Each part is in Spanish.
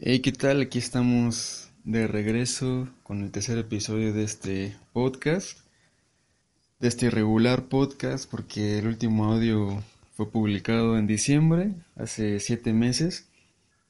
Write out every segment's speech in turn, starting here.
Hey, ¿qué tal? Aquí estamos de regreso con el tercer episodio de este podcast, de este irregular podcast, porque el último audio fue publicado en diciembre, hace siete meses.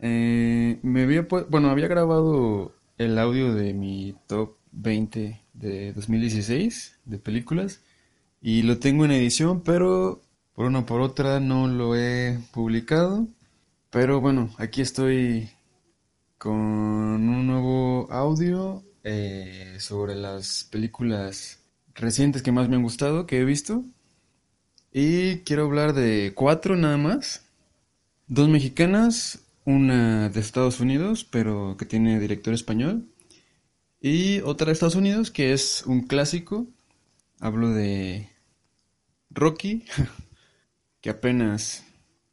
Eh, me había, bueno, había grabado el audio de mi top 20 de 2016 de películas y lo tengo en edición, pero por una por otra no lo he publicado. Pero bueno, aquí estoy con un nuevo audio eh, sobre las películas recientes que más me han gustado, que he visto. Y quiero hablar de cuatro nada más. Dos mexicanas, una de Estados Unidos, pero que tiene director español. Y otra de Estados Unidos, que es un clásico. Hablo de Rocky, que apenas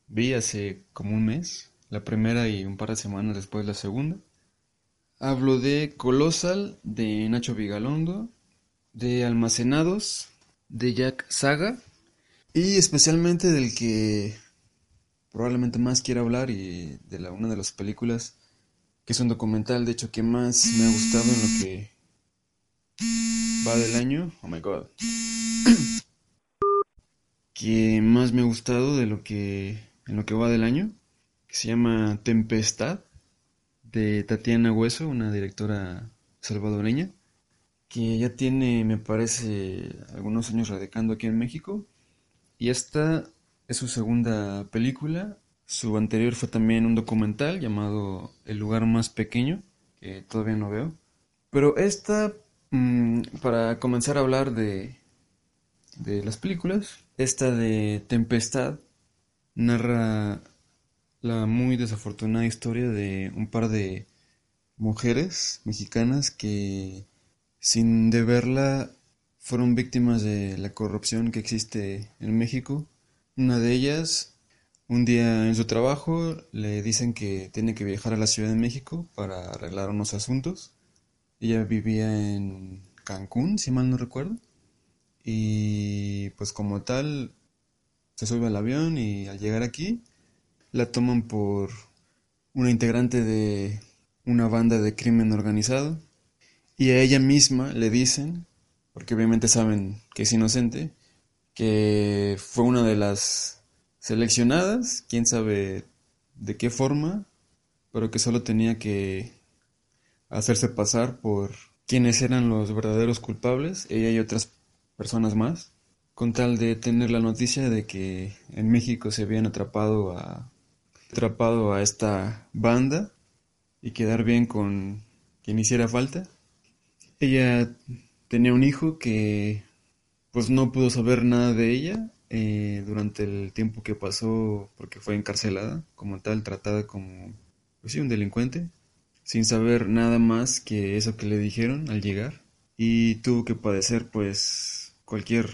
vi hace como un mes la primera y un par de semanas después la segunda. Hablo de Colossal, de Nacho Vigalondo, de Almacenados, de Jack Saga, y especialmente del que probablemente más quiero hablar y de la, una de las películas que es un documental, de hecho, que más me ha gustado en lo que va del año. Oh my god. que más me ha gustado de lo que en lo que va del año que se llama Tempestad, de Tatiana Hueso, una directora salvadoreña, que ya tiene, me parece, algunos años radicando aquí en México. Y esta es su segunda película. Su anterior fue también un documental llamado El lugar más pequeño, que todavía no veo. Pero esta, mm, para comenzar a hablar de, de las películas, esta de Tempestad narra la muy desafortunada historia de un par de mujeres mexicanas que sin deberla fueron víctimas de la corrupción que existe en México. Una de ellas, un día en su trabajo, le dicen que tiene que viajar a la Ciudad de México para arreglar unos asuntos. Ella vivía en Cancún, si mal no recuerdo. Y pues como tal, se sube al avión y al llegar aquí, la toman por una integrante de una banda de crimen organizado y a ella misma le dicen, porque obviamente saben que es inocente, que fue una de las seleccionadas, quién sabe de qué forma, pero que solo tenía que hacerse pasar por quienes eran los verdaderos culpables, ella y otras personas más, con tal de tener la noticia de que en México se habían atrapado a atrapado a esta banda y quedar bien con quien hiciera falta. Ella tenía un hijo que pues no pudo saber nada de ella eh, durante el tiempo que pasó porque fue encarcelada como tal, tratada como pues sí, un delincuente, sin saber nada más que eso que le dijeron al llegar y tuvo que padecer pues cualquier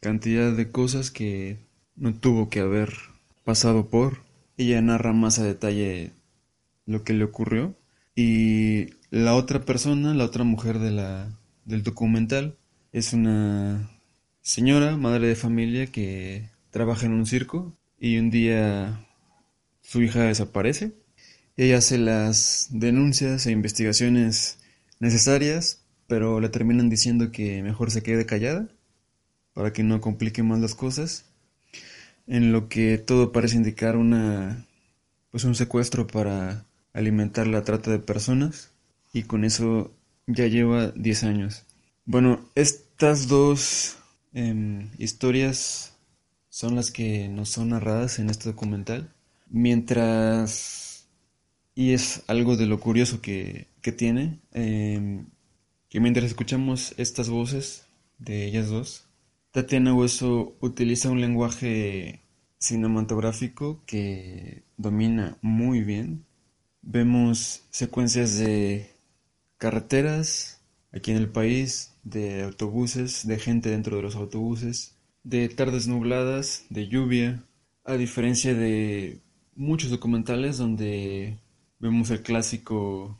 cantidad de cosas que no tuvo que haber pasado por ella narra más a detalle lo que le ocurrió. Y la otra persona, la otra mujer de la, del documental, es una señora, madre de familia, que trabaja en un circo y un día su hija desaparece. Ella hace las denuncias e investigaciones necesarias, pero le terminan diciendo que mejor se quede callada para que no complique más las cosas en lo que todo parece indicar una pues un secuestro para alimentar la trata de personas y con eso ya lleva 10 años. Bueno, estas dos em, historias son las que nos son narradas en este documental, mientras, y es algo de lo curioso que, que tiene, em, que mientras escuchamos estas voces de ellas dos, Tatiana Hueso utiliza un lenguaje cinematográfico que domina muy bien. Vemos secuencias de carreteras aquí en el país, de autobuses, de gente dentro de los autobuses, de tardes nubladas, de lluvia, a diferencia de muchos documentales donde vemos el clásico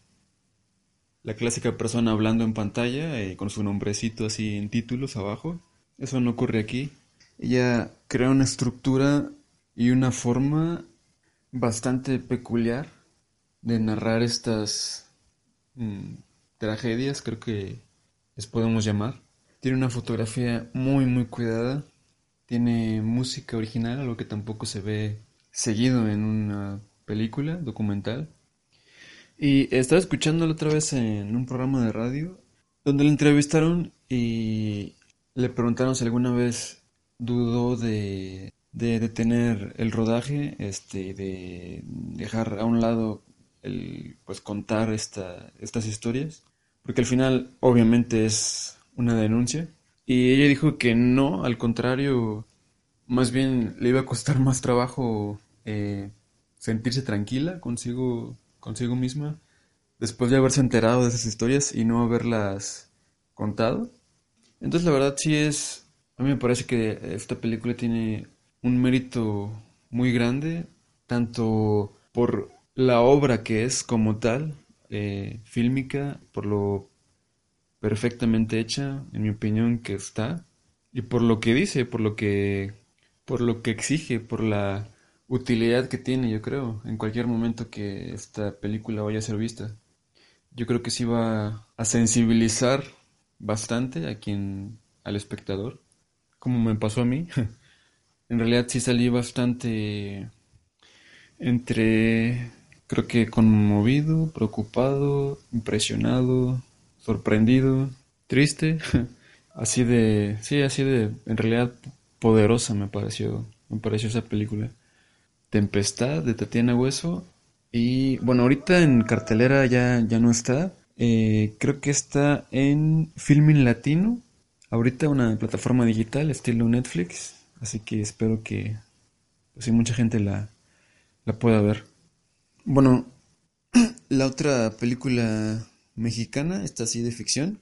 la clásica persona hablando en pantalla eh, con su nombrecito así en títulos abajo. Eso no ocurre aquí. Ella crea una estructura y una forma bastante peculiar de narrar estas mm, tragedias, creo que les podemos llamar. Tiene una fotografía muy muy cuidada, tiene música original, algo que tampoco se ve seguido en una película documental. Y estaba escuchándolo otra vez en un programa de radio donde le entrevistaron y le preguntaron si alguna vez dudó de, de detener el rodaje, este, de dejar a un lado el pues contar esta, estas historias, porque al final obviamente es una denuncia. Y ella dijo que no, al contrario, más bien le iba a costar más trabajo eh, sentirse tranquila consigo consigo misma después de haberse enterado de esas historias y no haberlas contado. Entonces la verdad sí es, a mí me parece que esta película tiene un mérito muy grande, tanto por la obra que es como tal, eh, fílmica, por lo perfectamente hecha, en mi opinión, que está, y por lo que dice, por lo que, por lo que exige, por la utilidad que tiene, yo creo, en cualquier momento que esta película vaya a ser vista. Yo creo que sí va a sensibilizar bastante a quien, al espectador, como me pasó a mí. en realidad sí salí bastante entre, creo que conmovido, preocupado, impresionado, sorprendido, triste. así de, sí, así de, en realidad poderosa me pareció, me pareció esa película. Tempestad de Tatiana Hueso. Y bueno, ahorita en cartelera ya, ya no está. Eh, creo que está en Filming Latino. Ahorita una plataforma digital estilo Netflix. Así que espero que pues, mucha gente la, la pueda ver. Bueno, la otra película mexicana, esta así de ficción.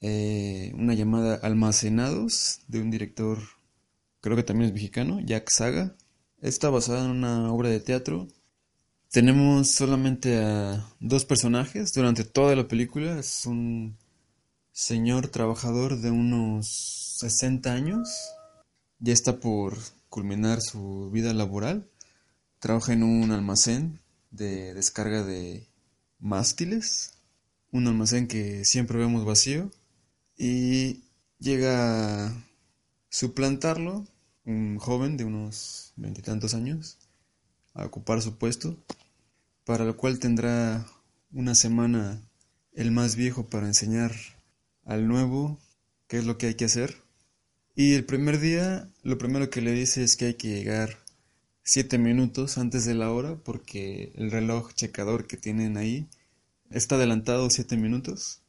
Eh, una llamada Almacenados de un director, creo que también es mexicano, Jack Saga. Está basada en una obra de teatro. Tenemos solamente a dos personajes durante toda la película. Es un señor trabajador de unos 60 años. Ya está por culminar su vida laboral. Trabaja en un almacén de descarga de mástiles. Un almacén que siempre vemos vacío. Y llega a suplantarlo un joven de unos veintitantos años a ocupar su puesto, para lo cual tendrá una semana el más viejo para enseñar al nuevo qué es lo que hay que hacer. Y el primer día, lo primero que le dice es que hay que llegar siete minutos antes de la hora porque el reloj checador que tienen ahí está adelantado siete minutos.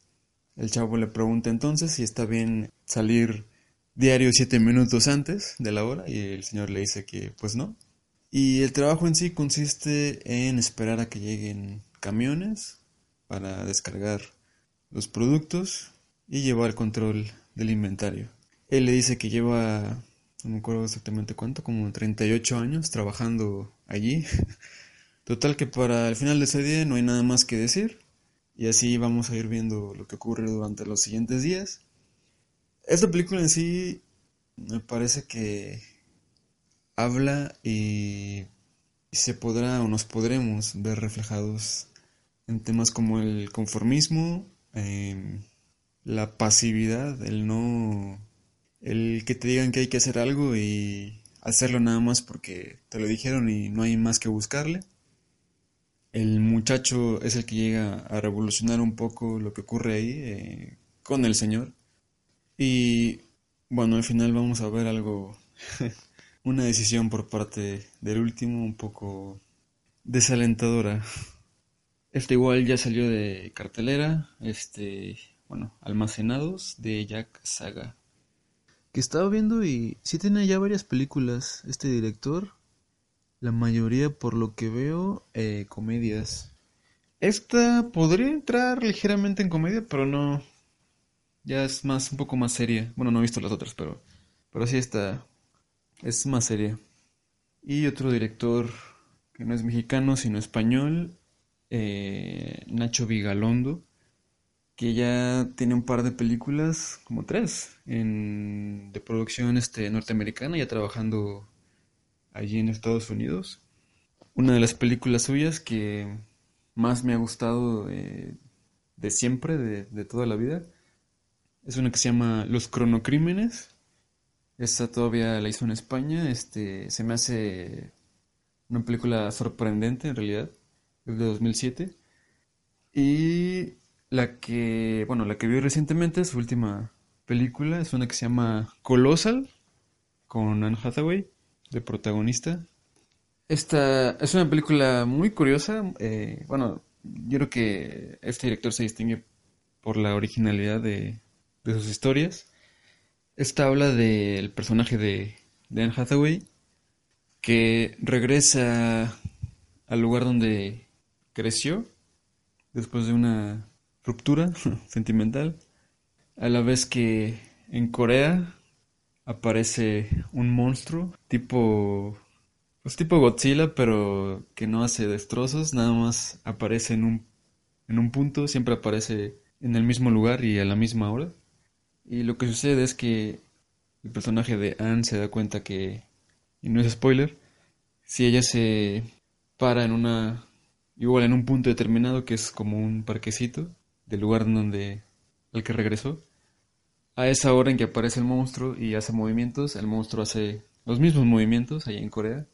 El chavo le pregunta entonces si está bien salir diario siete minutos antes de la hora y el señor le dice que pues no. Y el trabajo en sí consiste en esperar a que lleguen camiones para descargar los productos y llevar control del inventario. Él le dice que lleva, no me acuerdo exactamente cuánto, como 38 años trabajando allí. Total que para el final de ese día no hay nada más que decir. Y así vamos a ir viendo lo que ocurre durante los siguientes días. Esta película en sí me parece que habla y se podrá o nos podremos ver reflejados en temas como el conformismo, em, la pasividad, el no, el que te digan que hay que hacer algo y hacerlo nada más porque te lo dijeron y no hay más que buscarle. El muchacho es el que llega a revolucionar un poco lo que ocurre ahí eh, con el Señor. Y bueno, al final vamos a ver algo, una decisión por parte del último un poco desalentadora. Este igual ya salió de cartelera, este, bueno, Almacenados de Jack Saga. Que estaba viendo y sí tiene ya varias películas este director. La mayoría, por lo que veo, eh, comedias. Esta podría entrar ligeramente en comedia, pero no. Ya es más, un poco más seria. Bueno, no he visto las otras, pero. Pero sí está. Es más seria. Y otro director que no es mexicano, sino español, eh, Nacho Vigalondo, que ya tiene un par de películas, como tres, en, de producción este, norteamericana, ya trabajando allí en Estados Unidos. Una de las películas suyas que más me ha gustado de siempre, de, de, toda la vida, es una que se llama Los Cronocrímenes. Esta todavía la hizo en España. Este, se me hace una película sorprendente en realidad. Es de 2007. Y la que, bueno, la que vi recientemente, su última película, es una que se llama Colossal, con Anne Hathaway de protagonista. Esta es una película muy curiosa. Eh, bueno, yo creo que este director se distingue por la originalidad de, sus historias. Esta habla del personaje de, de Anne Hathaway que regresa al lugar donde creció después de una ruptura sentimental, a la vez que en Corea aparece un monstruo tipo pues tipo Godzilla, pero que no hace destrozos, nada más aparece en un en un punto, siempre aparece en el mismo lugar y a la misma hora. Y lo que sucede es que el personaje de Anne se da cuenta que y no es spoiler, si ella se para en una igual en un punto determinado que es como un parquecito del lugar donde al que regresó a esa hora en que aparece el monstruo y hace movimientos, el monstruo hace los mismos movimientos allá en Corea.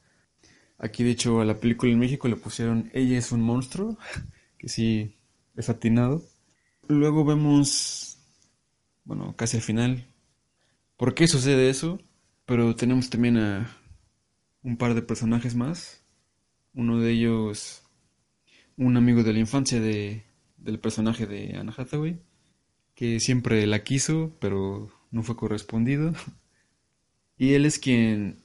Aquí, de hecho, a la película en México le pusieron Ella es un monstruo, que sí es atinado. Luego vemos, bueno, casi al final, por qué sucede eso, pero tenemos también a un par de personajes más. Uno de ellos, un amigo de la infancia de, del personaje de Anna Hathaway que siempre la quiso, pero no fue correspondido. Y él es quien,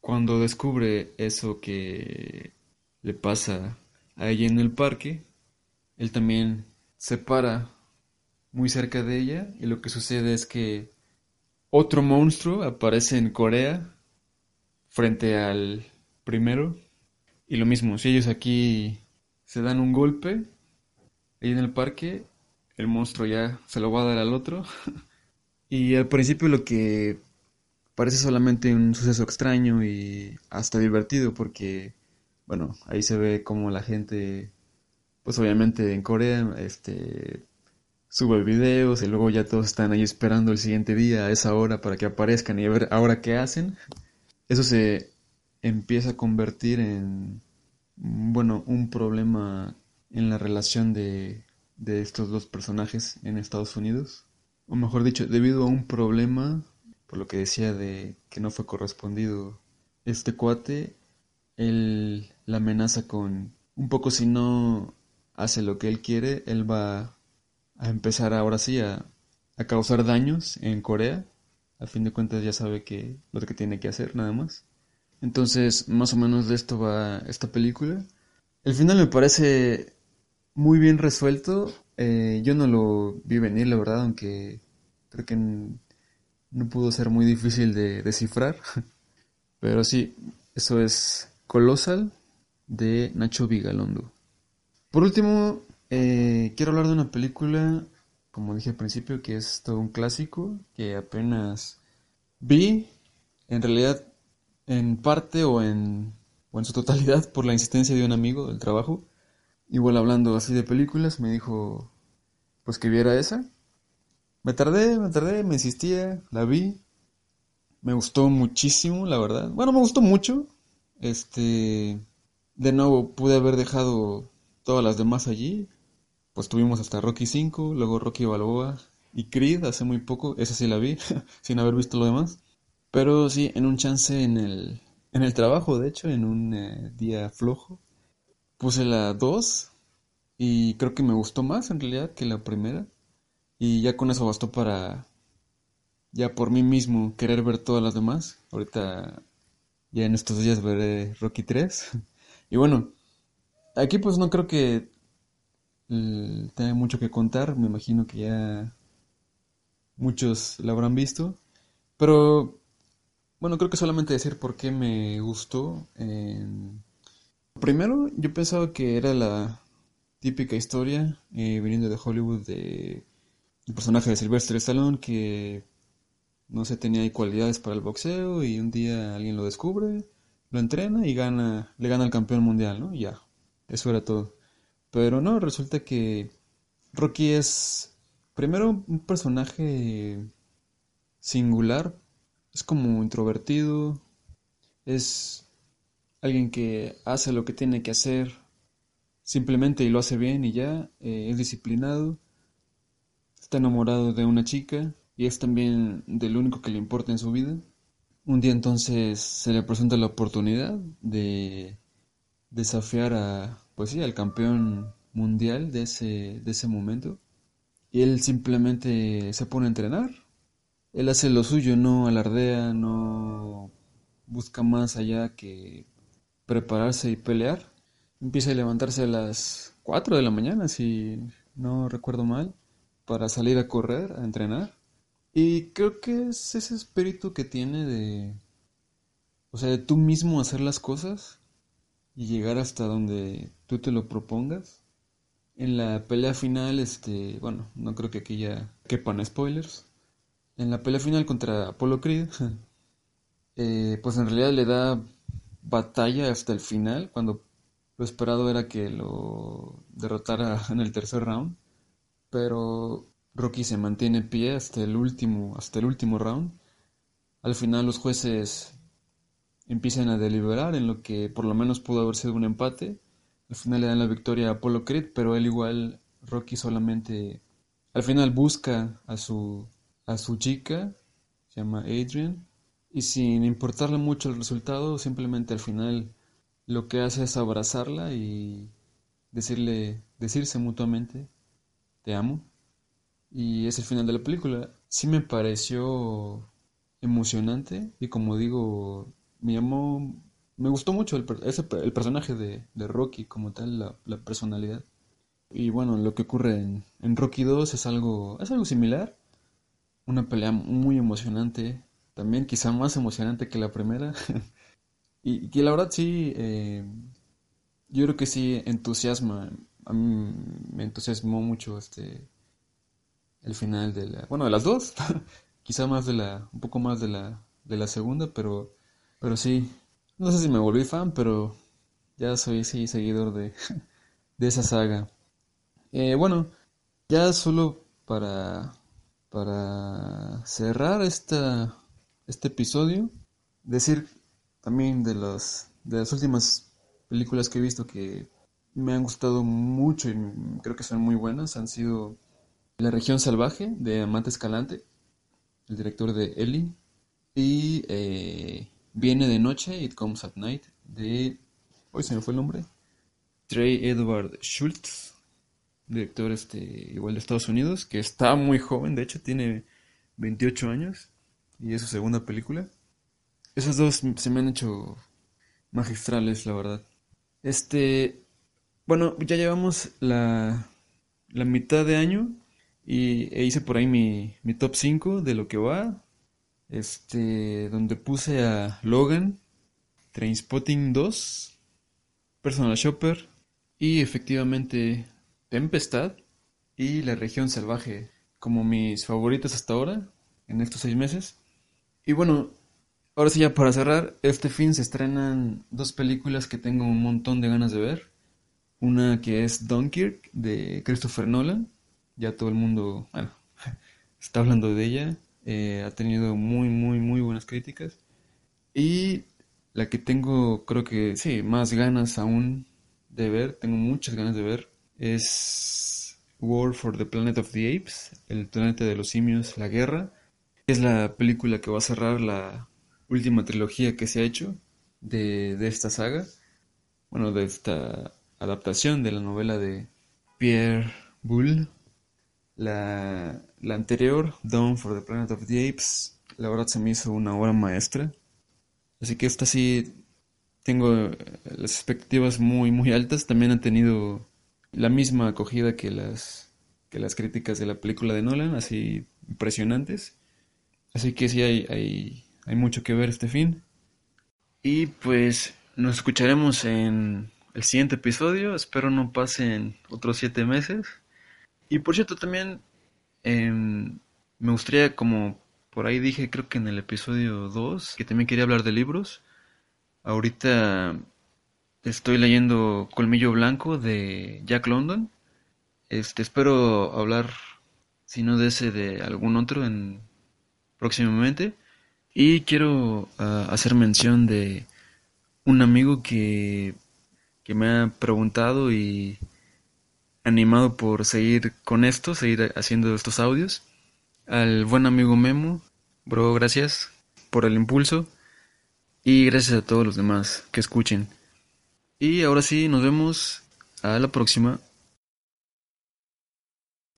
cuando descubre eso que le pasa a ella en el parque, él también se para muy cerca de ella y lo que sucede es que otro monstruo aparece en Corea frente al primero y lo mismo, si ellos aquí se dan un golpe ahí en el parque, el monstruo ya se lo va a dar al otro. y al principio lo que parece solamente un suceso extraño y hasta divertido porque, bueno, ahí se ve como la gente, pues obviamente en Corea, este, sube videos y luego ya todos están ahí esperando el siguiente día a esa hora para que aparezcan y a ver ahora qué hacen. Eso se empieza a convertir en, bueno, un problema en la relación de de estos dos personajes en Estados Unidos. O mejor dicho, debido a un problema, por lo que decía de que no fue correspondido este cuate, él la amenaza con un poco si no hace lo que él quiere, él va a empezar ahora sí a, causar daños en Corea. A fin de cuentas ya sabe que lo que tiene que hacer nada más. Entonces, más o menos de esto va esta película. El final me parece muy bien resuelto. Eh, yo no lo vi venir, la verdad, aunque creo que no pudo ser muy difícil de descifrar. Pero sí, eso es Colossal de Nacho Vigalondo. Por último, eh, quiero hablar de una película, como dije al principio, que es todo un clásico, que apenas vi, en realidad en parte o en, o en su totalidad por la insistencia de un amigo del trabajo. Igual hablando así de películas, me dijo pues que viera esa. Me tardé, me tardé, me insistía, la vi. Me gustó muchísimo, la verdad. Bueno, me gustó mucho. Este, de nuevo pude haber dejado todas las demás allí. Pues tuvimos hasta Rocky 5, luego Rocky Balboa y Creed hace muy poco, esa sí la vi, sin haber visto lo demás. Pero sí, en un chance en el, en el trabajo, de hecho, en un eh, día flojo, puse la 2 y creo que me gustó más en realidad que la primera. Y ya con eso bastó para ya por mí mismo querer ver todas las demás. Ahorita ya en estos días veré Rocky 3. Y bueno, aquí pues no creo que tiene mucho que contar, me imagino que ya muchos la habrán visto, pero bueno, creo que solamente decir por qué me gustó. Primero, yo pensaba que era la típica historia eh, viniendo de Hollywood de el personaje de Sylvester Stallone que no se tenía cualidades para el boxeo y un día alguien lo descubre, lo entrena y gana, le gana al campeón mundial, ¿no? Y ya, eso era todo. Pero no, resulta que Rocky es primero un personaje singular, es como introvertido, es alguien que hace lo que tiene que hacer. Simplemente y lo hace bien y ya, eh, es disciplinado, está enamorado de una chica y es también del único que le importa en su vida. Un día entonces se le presenta la oportunidad de desafiar a, pues sí, al campeón mundial de ese, de ese momento. Y él simplemente se pone a entrenar. Él hace lo suyo, no alardea, no busca más allá que prepararse y pelear. Empieza a levantarse a las 4 de la mañana, si no recuerdo mal, para salir a correr, a entrenar. Y creo que es ese espíritu que tiene de, o sea, de tú mismo hacer las cosas y llegar hasta donde tú te lo propongas. En la pelea final, este, bueno, no creo que aquí ya quepan spoilers. En la pelea final contra Apollo Creed, eh, pues en realidad le da batalla hasta el final, cuando lo esperado era que lo derrotara en el tercer round, pero Rocky se mantiene en pie hasta el último, hasta el último round. Al final los jueces empiezan a deliberar en lo que por lo menos pudo haber sido un empate. Al final le dan la victoria a Apollo Creed, pero él igual, Rocky solamente al final busca a su, a su chica, se llama Adrian, y sin importarle mucho el resultado, simplemente al final lo que hace es abrazarla y decirle, decirse mutuamente, te amo. Y es el final de la película. Sí me pareció emocionante y como digo, me llamó, me gustó mucho el, el personaje de, Rocky como tal, la, personalidad. Y bueno, lo que ocurre en, en, Rocky 2 es algo, es algo similar. Una pelea muy emocionante, también quizá más emocionante que la primera. y que la verdad sí, eh, yo creo que sí entusiasma, a mí me entusiasmó mucho este el final de la, bueno, de las dos, quizá más de la, un poco más de la, de la segunda, pero pero sí, no sé si me volví fan, pero ya soy sí seguidor de, de esa saga. Eh, bueno, ya solo para, para cerrar esta, este episodio, decir también de, los, de las últimas películas que he visto que me han gustado mucho y creo que son muy buenas, han sido La región salvaje de Amante Escalante, el director de Ellie, y eh, Viene de noche, It Comes at Night, de... Hoy se me fue el nombre. Trey Edward Schultz, director este, igual de Estados Unidos, que está muy joven, de hecho tiene 28 años y es su segunda película. Esos dos se me han hecho magistrales, la verdad. Este, bueno, ya llevamos la, la mitad de año y e hice por ahí mi, mi top 5 de lo que va este, donde puse a Logan, Trainspotting 2, Personal Shopper y efectivamente Tempestad y La región salvaje como mis favoritos hasta ahora en estos seis meses. Y bueno, ahora sí ya para cerrar, este fin se estrenan dos películas que tengo un montón de ganas de ver. Una que es Dunkirk de Christopher Nolan, ya todo el mundo, bueno, está hablando de ella. Eh, ha tenido muy, muy, muy buenas críticas. Y la que tengo, creo que sí, más ganas aún de ver, tengo muchas ganas de ver, es War for the Planet of the Apes, el planeta de los simios, la guerra. Es la película que va a cerrar la última trilogía que se ha hecho de, de esta saga. Bueno, de esta adaptación de la novela de Pierre Boulle. La, la anterior, Dawn for the Planet of the Apes, la verdad se me hizo una obra maestra. Así que esta sí tengo eh, las expectativas muy, muy altas. También han tenido la misma acogida que las, que las críticas de la película de Nolan, así impresionantes. Así que sí, hay, hay, hay mucho que ver este fin. Y pues nos escucharemos en el siguiente episodio. Espero no pasen otros siete meses. Y por cierto, también em, me gustaría, como por ahí dije, creo que en el episodio 2, que también quería hablar de libros. Ahorita estoy leyendo Colmillo Blanco de Jack London. Este, espero hablar, si no de ese, de algún otro en próximamente. Y quiero ah, hacer mención de un amigo que, que me ha preguntado y animado por seguir con esto, seguir haciendo estos audios. Al buen amigo Memo, bro, gracias por el impulso. Y gracias a todos los demás que escuchen. Y ahora sí, nos vemos a la próxima.